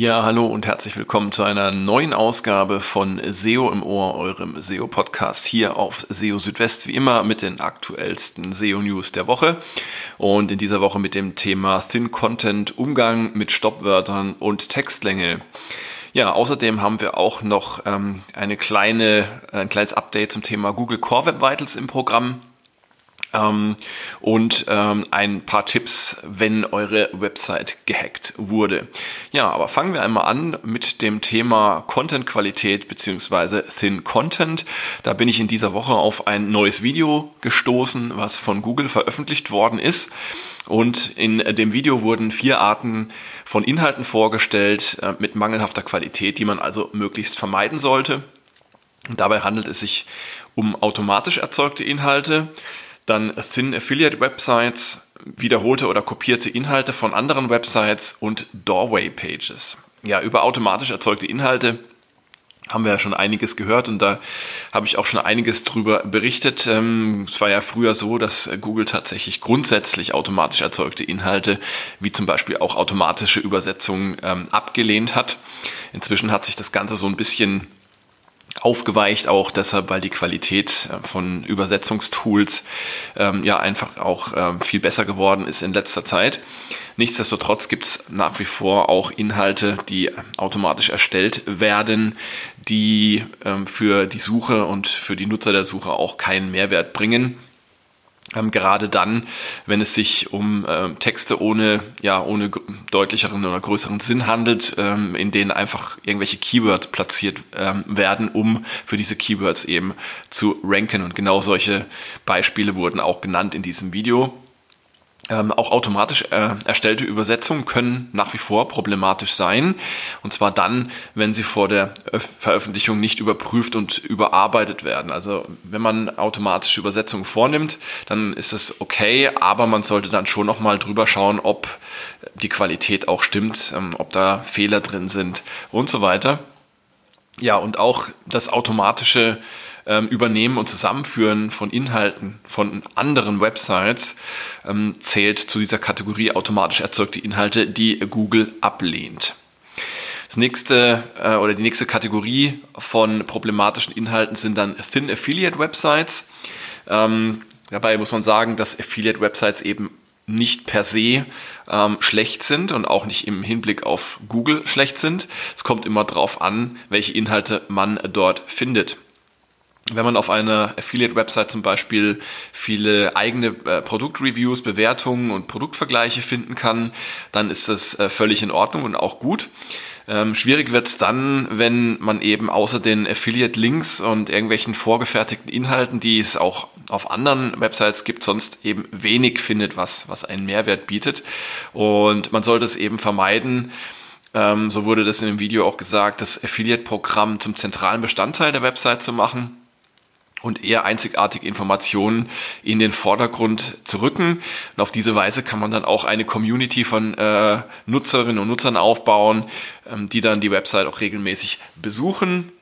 Ja, hallo und herzlich willkommen zu einer neuen Ausgabe von SEO im Ohr, eurem SEO-Podcast hier auf SEO Südwest, wie immer mit den aktuellsten SEO-News der Woche und in dieser Woche mit dem Thema Thin Content, Umgang mit Stoppwörtern und Textlänge. Ja, außerdem haben wir auch noch ähm, eine kleine, ein kleines Update zum Thema Google Core Web Vitals im Programm. Ähm, und ähm, ein paar Tipps, wenn eure Website gehackt wurde. Ja, aber fangen wir einmal an mit dem Thema Content-Qualität bzw. Thin Content. Da bin ich in dieser Woche auf ein neues Video gestoßen, was von Google veröffentlicht worden ist. Und in dem Video wurden vier Arten von Inhalten vorgestellt äh, mit mangelhafter Qualität, die man also möglichst vermeiden sollte. Und dabei handelt es sich um automatisch erzeugte Inhalte, dann Thin Affiliate Websites, wiederholte oder kopierte Inhalte von anderen Websites und Doorway Pages. Ja, über automatisch erzeugte Inhalte haben wir ja schon einiges gehört und da habe ich auch schon einiges drüber berichtet. Ähm, es war ja früher so, dass Google tatsächlich grundsätzlich automatisch erzeugte Inhalte, wie zum Beispiel auch automatische Übersetzungen, ähm, abgelehnt hat. Inzwischen hat sich das Ganze so ein bisschen aufgeweicht, auch deshalb, weil die Qualität äh, von Übersetzungstools ähm, ja einfach auch ähm, viel besser geworden ist in letzter Zeit. Nichtsdestotrotz gibt es nach wie vor auch Inhalte, die automatisch erstellt werden, die ähm, für die Suche und für die Nutzer der Suche auch keinen Mehrwert bringen. Ähm, gerade dann, wenn es sich um ähm, Texte ohne, ja, ohne deutlicheren oder größeren Sinn handelt, ähm, in denen einfach irgendwelche Keywords platziert ähm, werden, um für diese Keywords eben zu ranken. Und genau solche Beispiele wurden auch genannt in diesem Video. Ähm, auch automatisch äh, erstellte Übersetzungen können nach wie vor problematisch sein. Und zwar dann, wenn sie vor der Öf Veröffentlichung nicht überprüft und überarbeitet werden. Also wenn man automatische Übersetzungen vornimmt, dann ist es okay, aber man sollte dann schon nochmal drüber schauen, ob die Qualität auch stimmt, ähm, ob da Fehler drin sind und so weiter. Ja, und auch das automatische ähm, Übernehmen und Zusammenführen von Inhalten von anderen Websites ähm, zählt zu dieser Kategorie automatisch erzeugte Inhalte, die Google ablehnt. Das nächste äh, oder die nächste Kategorie von problematischen Inhalten sind dann Thin Affiliate Websites. Ähm, dabei muss man sagen, dass Affiliate Websites eben nicht per se ähm, schlecht sind und auch nicht im Hinblick auf Google schlecht sind. Es kommt immer darauf an, welche Inhalte man dort findet wenn man auf einer Affiliate-Website zum Beispiel viele eigene äh, Produktreviews, Bewertungen und Produktvergleiche finden kann, dann ist das äh, völlig in Ordnung und auch gut. Ähm, schwierig wird es dann, wenn man eben außer den Affiliate-Links und irgendwelchen vorgefertigten Inhalten, die es auch auf anderen Websites gibt, sonst eben wenig findet, was, was einen Mehrwert bietet. Und man sollte es eben vermeiden, ähm, so wurde das in dem Video auch gesagt, das Affiliate-Programm zum zentralen Bestandteil der Website zu machen und eher einzigartige Informationen in den Vordergrund zu rücken. Und auf diese Weise kann man dann auch eine Community von äh, Nutzerinnen und Nutzern aufbauen, ähm, die dann die Website auch regelmäßig besuchen.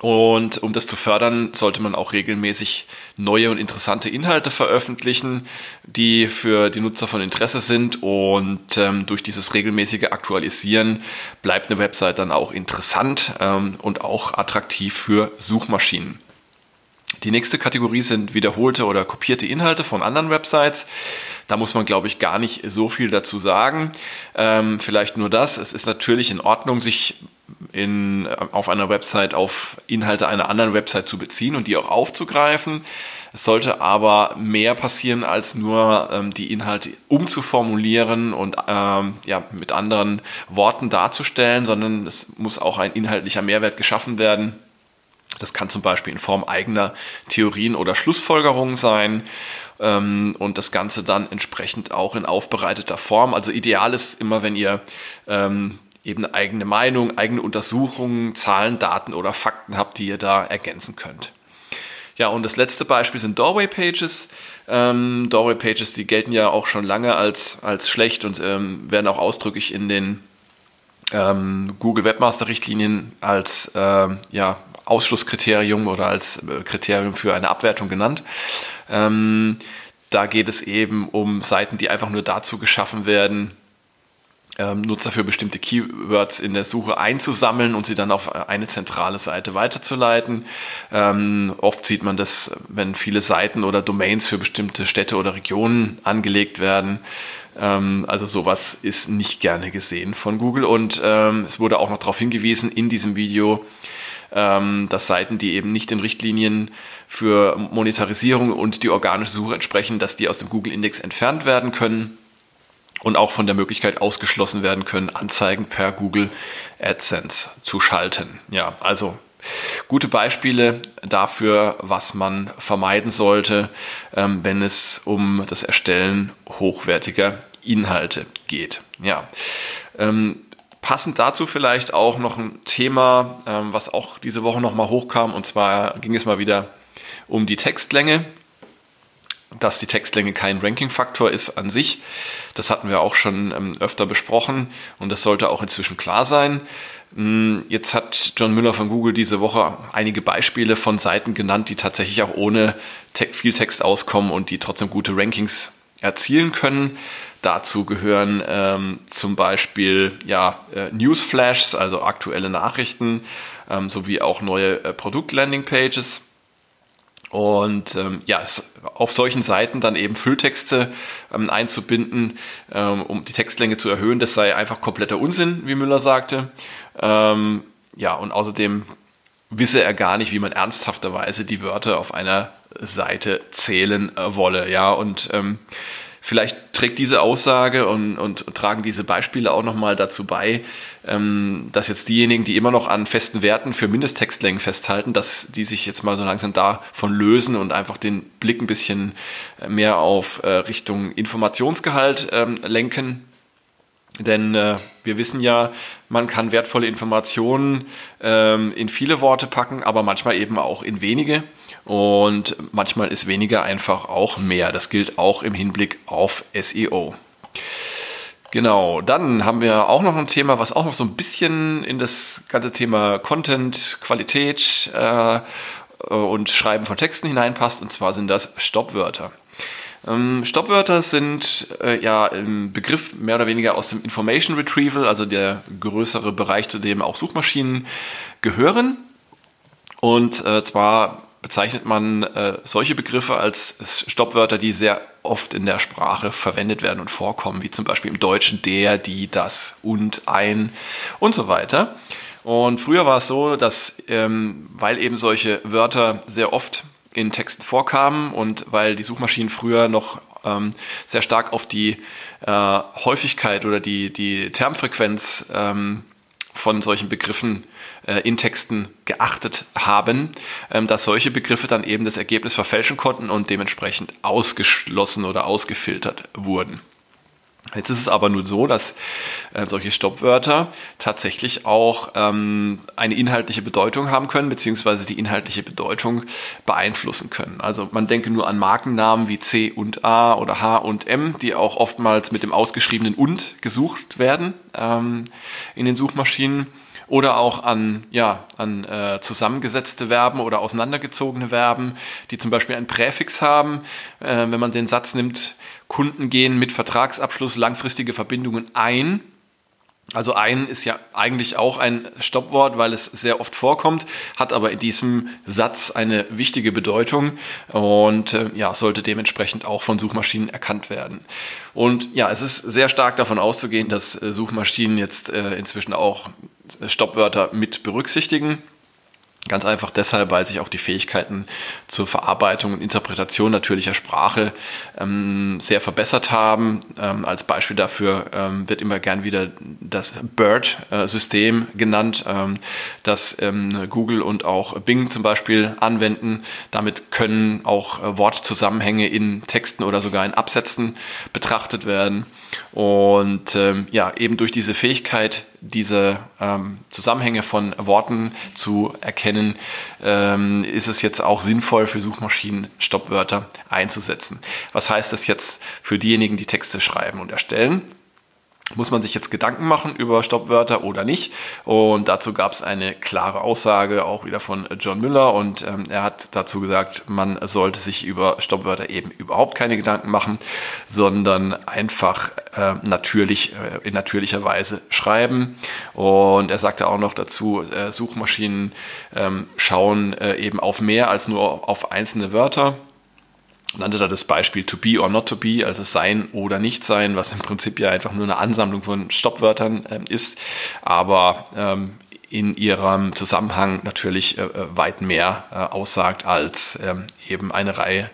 Und um das zu fördern, sollte man auch regelmäßig neue und interessante Inhalte veröffentlichen, die für die Nutzer von Interesse sind. Und ähm, durch dieses regelmäßige Aktualisieren bleibt eine Website dann auch interessant ähm, und auch attraktiv für Suchmaschinen. Die nächste Kategorie sind wiederholte oder kopierte Inhalte von anderen Websites. Da muss man, glaube ich, gar nicht so viel dazu sagen. Ähm, vielleicht nur das. Es ist natürlich in Ordnung, sich in, auf einer Website auf Inhalte einer anderen Website zu beziehen und die auch aufzugreifen. Es sollte aber mehr passieren, als nur ähm, die Inhalte umzuformulieren und ähm, ja, mit anderen Worten darzustellen, sondern es muss auch ein inhaltlicher Mehrwert geschaffen werden das kann zum Beispiel in Form eigener Theorien oder Schlussfolgerungen sein ähm, und das Ganze dann entsprechend auch in aufbereiteter Form. Also ideal ist immer, wenn ihr ähm, eben eigene Meinung, eigene Untersuchungen, Zahlen, Daten oder Fakten habt, die ihr da ergänzen könnt. Ja, und das letzte Beispiel sind Doorway Pages. Ähm, Doorway Pages, die gelten ja auch schon lange als, als schlecht und ähm, werden auch ausdrücklich in den ähm, Google Webmaster Richtlinien als ähm, ja, Ausschlusskriterium oder als äh, Kriterium für eine Abwertung genannt. Ähm, da geht es eben um Seiten, die einfach nur dazu geschaffen werden, ähm, Nutzer für bestimmte Keywords in der Suche einzusammeln und sie dann auf eine zentrale Seite weiterzuleiten. Ähm, oft sieht man das, wenn viele Seiten oder Domains für bestimmte Städte oder Regionen angelegt werden. Ähm, also sowas ist nicht gerne gesehen von Google und ähm, es wurde auch noch darauf hingewiesen in diesem Video, dass Seiten, die eben nicht den Richtlinien für Monetarisierung und die organische Suche entsprechen, dass die aus dem Google-Index entfernt werden können und auch von der Möglichkeit ausgeschlossen werden können, Anzeigen per Google AdSense zu schalten. Ja, also gute Beispiele dafür, was man vermeiden sollte, ähm, wenn es um das Erstellen hochwertiger Inhalte geht. Ja. Passend dazu vielleicht auch noch ein Thema, ähm, was auch diese Woche nochmal hochkam, und zwar ging es mal wieder um die Textlänge dass die Textlänge kein Ranking-Faktor ist an sich. Das hatten wir auch schon ähm, öfter besprochen und das sollte auch inzwischen klar sein. Hm, jetzt hat John Müller von Google diese Woche einige Beispiele von Seiten genannt, die tatsächlich auch ohne viel Text auskommen und die trotzdem gute Rankings erzielen können. Dazu gehören ähm, zum Beispiel ja, äh, Newsflashs, also aktuelle Nachrichten, ähm, sowie auch neue äh, Produkt-Landing-Pages. Und ähm, ja, auf solchen Seiten dann eben Fülltexte ähm, einzubinden, ähm, um die Textlänge zu erhöhen, das sei einfach kompletter Unsinn, wie Müller sagte. Ähm, ja, und außerdem wisse er gar nicht, wie man ernsthafterweise die Wörter auf einer Seite zählen äh, wolle. Ja, und Vielleicht trägt diese Aussage und, und, tragen diese Beispiele auch nochmal dazu bei, ähm, dass jetzt diejenigen, die immer noch an festen Werten für Mindesttextlängen festhalten, dass die sich jetzt mal so langsam davon lösen und einfach den Blick ein bisschen mehr auf äh, Richtung Informationsgehalt ähm, lenken. Denn äh, wir wissen ja, man kann wertvolle Informationen ähm, in viele Worte packen, aber manchmal eben auch in wenige. Und manchmal ist weniger einfach auch mehr. Das gilt auch im Hinblick auf SEO. Genau, dann haben wir auch noch ein Thema, was auch noch so ein bisschen in das ganze Thema Content, Qualität äh, und Schreiben von Texten hineinpasst. Und zwar sind das Stoppwörter. Ähm, Stoppwörter sind äh, ja im Begriff mehr oder weniger aus dem Information Retrieval, also der größere Bereich, zu dem auch Suchmaschinen gehören. Und äh, zwar bezeichnet man äh, solche Begriffe als Stoppwörter, die sehr oft in der Sprache verwendet werden und vorkommen, wie zum Beispiel im Deutschen der, die, das und ein und so weiter. Und früher war es so, dass, ähm, weil eben solche Wörter sehr oft in Texten vorkamen und weil die Suchmaschinen früher noch ähm, sehr stark auf die äh, Häufigkeit oder die, die Termfrequenz ähm, von solchen Begriffen äh, in Texten geachtet haben, ähm, dass solche Begriffe dann eben das Ergebnis verfälschen konnten und dementsprechend ausgeschlossen oder ausgefiltert wurden. Jetzt ist es aber nur so, dass äh, solche Stoppwörter tatsächlich auch ähm, eine inhaltliche Bedeutung haben können, beziehungsweise die inhaltliche Bedeutung beeinflussen können. Also man denke nur an Markennamen wie C und A oder H und M, die auch oftmals mit dem ausgeschriebenen und gesucht werden ähm, in den Suchmaschinen oder auch an, ja, an äh, zusammengesetzte Verben oder auseinandergezogene Verben, die zum Beispiel ein Präfix haben. Äh, wenn man den Satz nimmt, Kunden gehen mit Vertragsabschluss langfristige Verbindungen ein. Also ein ist ja eigentlich auch ein Stoppwort, weil es sehr oft vorkommt, hat aber in diesem Satz eine wichtige Bedeutung und äh, ja, sollte dementsprechend auch von Suchmaschinen erkannt werden. Und ja, es ist sehr stark davon auszugehen, dass äh, Suchmaschinen jetzt äh, inzwischen auch Stoppwörter mit berücksichtigen. Ganz einfach deshalb, weil sich auch die Fähigkeiten zur Verarbeitung und Interpretation natürlicher Sprache ähm, sehr verbessert haben. Ähm, als Beispiel dafür ähm, wird immer gern wieder das BERT-System genannt, ähm, das ähm, Google und auch Bing zum Beispiel anwenden. Damit können auch äh, Wortzusammenhänge in Texten oder sogar in Absätzen betrachtet werden. Und ähm, ja, eben durch diese Fähigkeit, diese ähm, Zusammenhänge von Worten zu erkennen, ähm, ist es jetzt auch sinnvoll für Suchmaschinen Stoppwörter einzusetzen. Was heißt das jetzt für diejenigen, die Texte schreiben und erstellen? Muss man sich jetzt Gedanken machen über Stoppwörter oder nicht? Und dazu gab es eine klare Aussage auch wieder von John Müller und ähm, er hat dazu gesagt, man sollte sich über Stoppwörter eben überhaupt keine Gedanken machen, sondern einfach äh, natürlich äh, in natürlicher Weise schreiben. Und er sagte auch noch dazu, äh, Suchmaschinen ähm, schauen äh, eben auf mehr als nur auf einzelne Wörter nannte da das Beispiel to be or not to be, also sein oder nicht sein, was im Prinzip ja einfach nur eine Ansammlung von Stoppwörtern äh, ist, aber ähm, in ihrem Zusammenhang natürlich äh, äh weit mehr äh, aussagt als ähm, eben eine Reihe,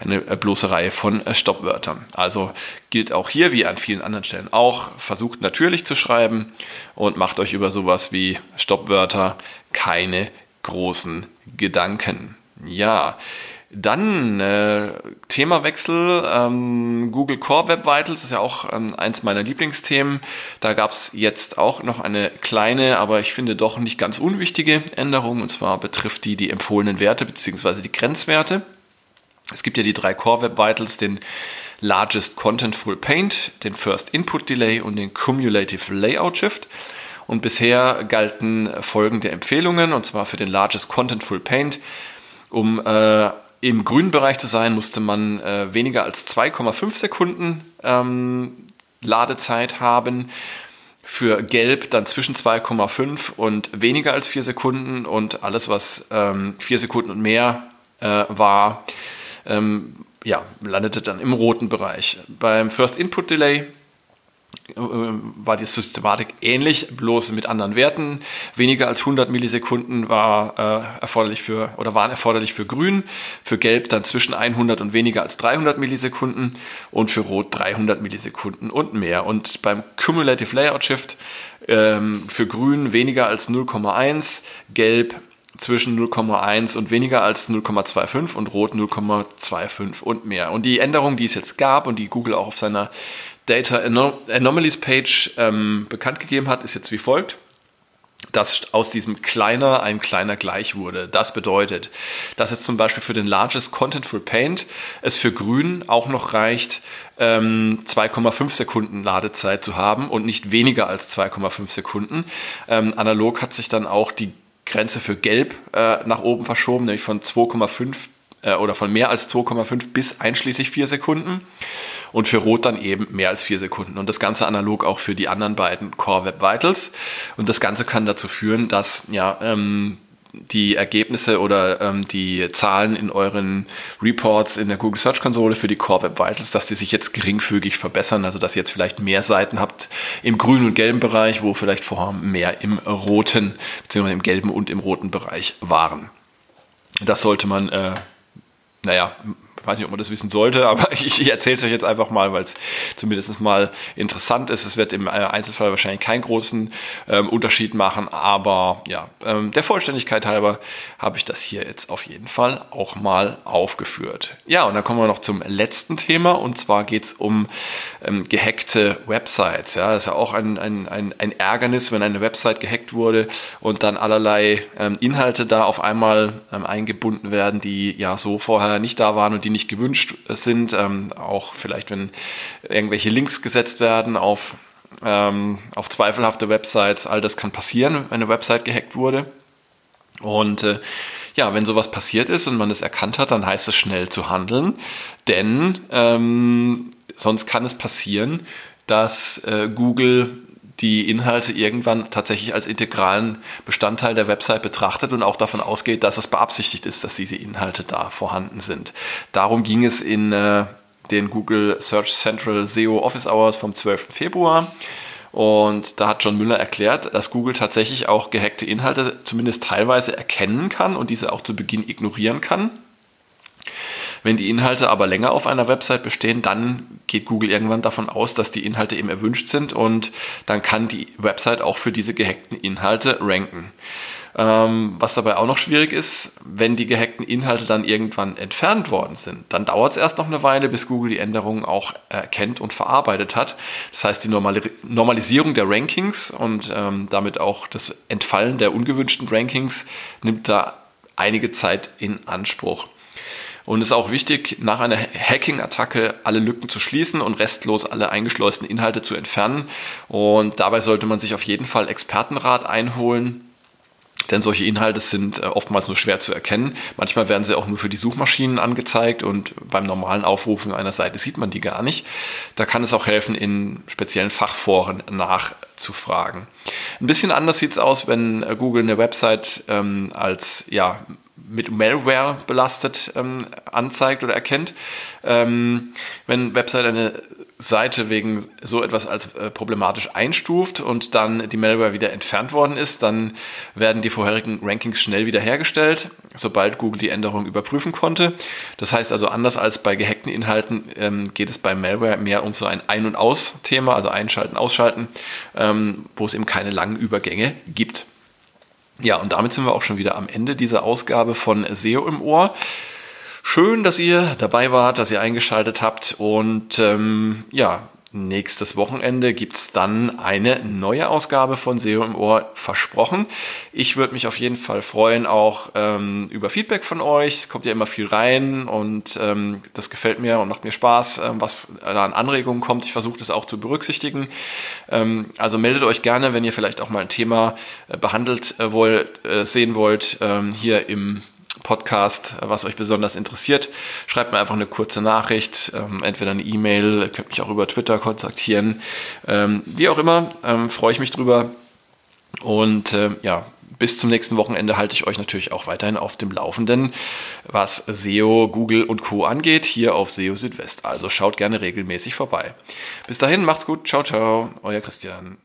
eine äh, bloße Reihe von äh, Stoppwörtern. Also gilt auch hier wie an vielen anderen Stellen auch, versucht natürlich zu schreiben und macht euch über sowas wie Stoppwörter keine großen Gedanken. Ja, dann äh, Themawechsel, ähm, Google Core Web Vitals ist ja auch ähm, eins meiner Lieblingsthemen. Da gab es jetzt auch noch eine kleine, aber ich finde doch nicht ganz unwichtige Änderung. Und zwar betrifft die die empfohlenen Werte bzw. die Grenzwerte. Es gibt ja die drei Core Web Vitals, den Largest Contentful Paint, den First Input Delay und den Cumulative Layout Shift. Und bisher galten folgende Empfehlungen, und zwar für den Largest Contentful Paint, um äh, im grünen Bereich zu sein, musste man äh, weniger als 2,5 Sekunden ähm, Ladezeit haben. Für Gelb dann zwischen 2,5 und weniger als 4 Sekunden und alles, was ähm, 4 Sekunden und mehr äh, war, ähm, ja, landete dann im roten Bereich. Beim First Input Delay war die Systematik ähnlich, bloß mit anderen Werten. Weniger als 100 Millisekunden war äh, erforderlich für oder waren erforderlich für Grün, für Gelb dann zwischen 100 und weniger als 300 Millisekunden und für Rot 300 Millisekunden und mehr. Und beim Cumulative Layout Shift ähm, für Grün weniger als 0,1, Gelb zwischen 0,1 und weniger als 0,25 und Rot 0,25 und mehr. Und die Änderung, die es jetzt gab und die Google auch auf seiner Data Anomalies Page ähm, bekannt gegeben hat, ist jetzt wie folgt dass aus diesem kleiner ein kleiner gleich wurde. Das bedeutet, dass jetzt zum Beispiel für den Largest Contentful Paint es für Grün auch noch reicht, 2,5 ähm, Sekunden Ladezeit zu haben und nicht weniger als 2,5 Sekunden. Ähm, analog hat sich dann auch die Grenze für Gelb äh, nach oben verschoben, nämlich von 2,5 äh, oder von mehr als 2,5 bis einschließlich 4 Sekunden und für Rot dann eben mehr als 4 Sekunden. Und das Ganze analog auch für die anderen beiden Core Web Vitals. Und das Ganze kann dazu führen, dass ja, ähm, die Ergebnisse oder ähm, die Zahlen in euren Reports in der Google Search Konsole für die Core Web Vitals, dass die sich jetzt geringfügig verbessern, also dass ihr jetzt vielleicht mehr Seiten habt im grünen und gelben Bereich, wo vielleicht vorher mehr im roten, beziehungsweise im gelben und im roten Bereich waren. Das sollte man äh, naja, weiß nicht, ob man das wissen sollte, aber ich, ich erzähle es euch jetzt einfach mal, weil es zumindest mal interessant ist. Es wird im äh, Einzelfall wahrscheinlich keinen großen ähm, Unterschied machen, aber ja, ähm, der Vollständigkeit halber habe ich das hier jetzt auf jeden Fall auch mal aufgeführt. Ja, und dann kommen wir noch zum letzten Thema und zwar geht es um ähm, gehackte Websites. Ja, das ist ja auch ein, ein, ein, ein, Ärgernis, wenn eine Website gehackt wurde und dann allerlei ähm, Inhalte da auf einmal ähm, eingebunden werden, die ja so vorher nicht da waren und die die nicht gewünscht sind. Ähm, auch vielleicht, wenn irgendwelche Links gesetzt werden auf, ähm, auf zweifelhafte Websites. All das kann passieren, wenn eine Website gehackt wurde. Und äh, ja, wenn sowas passiert ist und man es erkannt hat, dann heißt es schnell zu handeln, denn ähm, sonst kann es passieren, dass äh, Google die Inhalte irgendwann tatsächlich als integralen Bestandteil der Website betrachtet und auch davon ausgeht, dass es beabsichtigt ist, dass diese Inhalte da vorhanden sind. Darum ging es in äh, den Google Search Central SEO Office Hours vom 12. Februar. Und da hat John Müller erklärt, dass Google tatsächlich auch gehackte Inhalte zumindest teilweise erkennen kann und diese auch zu Beginn ignorieren kann. Wenn die Inhalte aber länger auf einer Website bestehen, dann geht Google irgendwann davon aus, dass die Inhalte eben erwünscht sind und dann kann die Website auch für diese gehackten Inhalte ranken. Ähm, was dabei auch noch schwierig ist, wenn die gehackten Inhalte dann irgendwann entfernt worden sind, dann dauert es erst noch eine Weile, bis Google die Änderungen auch erkennt und verarbeitet hat. Das heißt, die Normali Normalisierung der Rankings und ähm, damit auch das Entfallen der ungewünschten Rankings nimmt da einige Zeit in Anspruch. Und es ist auch wichtig, nach einer Hacking-Attacke alle Lücken zu schließen und restlos alle eingeschleusten Inhalte zu entfernen. Und dabei sollte man sich auf jeden Fall Expertenrat einholen denn solche Inhalte sind äh, oftmals nur schwer zu erkennen. Manchmal werden sie auch nur für die Suchmaschinen angezeigt und beim normalen Aufrufen einer Seite sieht man die gar nicht. Da kann es auch helfen, in speziellen Fachforen nachzufragen. Ein bisschen anders sieht es aus, wenn äh, Google eine Website ähm, als ja, mit Malware belastet ähm, anzeigt oder erkennt. Ähm, wenn Website eine Seite wegen so etwas als äh, problematisch einstuft und dann die Malware wieder entfernt worden ist, dann werden die vorherigen Rankings schnell wiederhergestellt, sobald Google die Änderung überprüfen konnte. Das heißt also, anders als bei gehackten Inhalten ähm, geht es bei Malware mehr um so ein Ein- und Aus-Thema, also Einschalten, Ausschalten, ähm, wo es eben keine langen Übergänge gibt. Ja, und damit sind wir auch schon wieder am Ende dieser Ausgabe von SEO im Ohr. Schön, dass ihr dabei wart, dass ihr eingeschaltet habt und ähm, ja, Nächstes Wochenende gibt es dann eine neue Ausgabe von SEO im Ohr versprochen. Ich würde mich auf jeden Fall freuen, auch ähm, über Feedback von euch. Es kommt ja immer viel rein und ähm, das gefällt mir und macht mir Spaß, ähm, was da an Anregungen kommt. Ich versuche das auch zu berücksichtigen. Ähm, also meldet euch gerne, wenn ihr vielleicht auch mal ein Thema äh, behandelt äh, wollt, äh, sehen wollt, ähm, hier im Podcast, was euch besonders interessiert. Schreibt mir einfach eine kurze Nachricht, ähm, entweder eine E-Mail, könnt mich auch über Twitter kontaktieren. Ähm, wie auch immer, ähm, freue ich mich drüber. Und äh, ja, bis zum nächsten Wochenende halte ich euch natürlich auch weiterhin auf dem Laufenden, was SEO, Google und Co. angeht, hier auf SEO Südwest. Also schaut gerne regelmäßig vorbei. Bis dahin, macht's gut, ciao, ciao, euer Christian.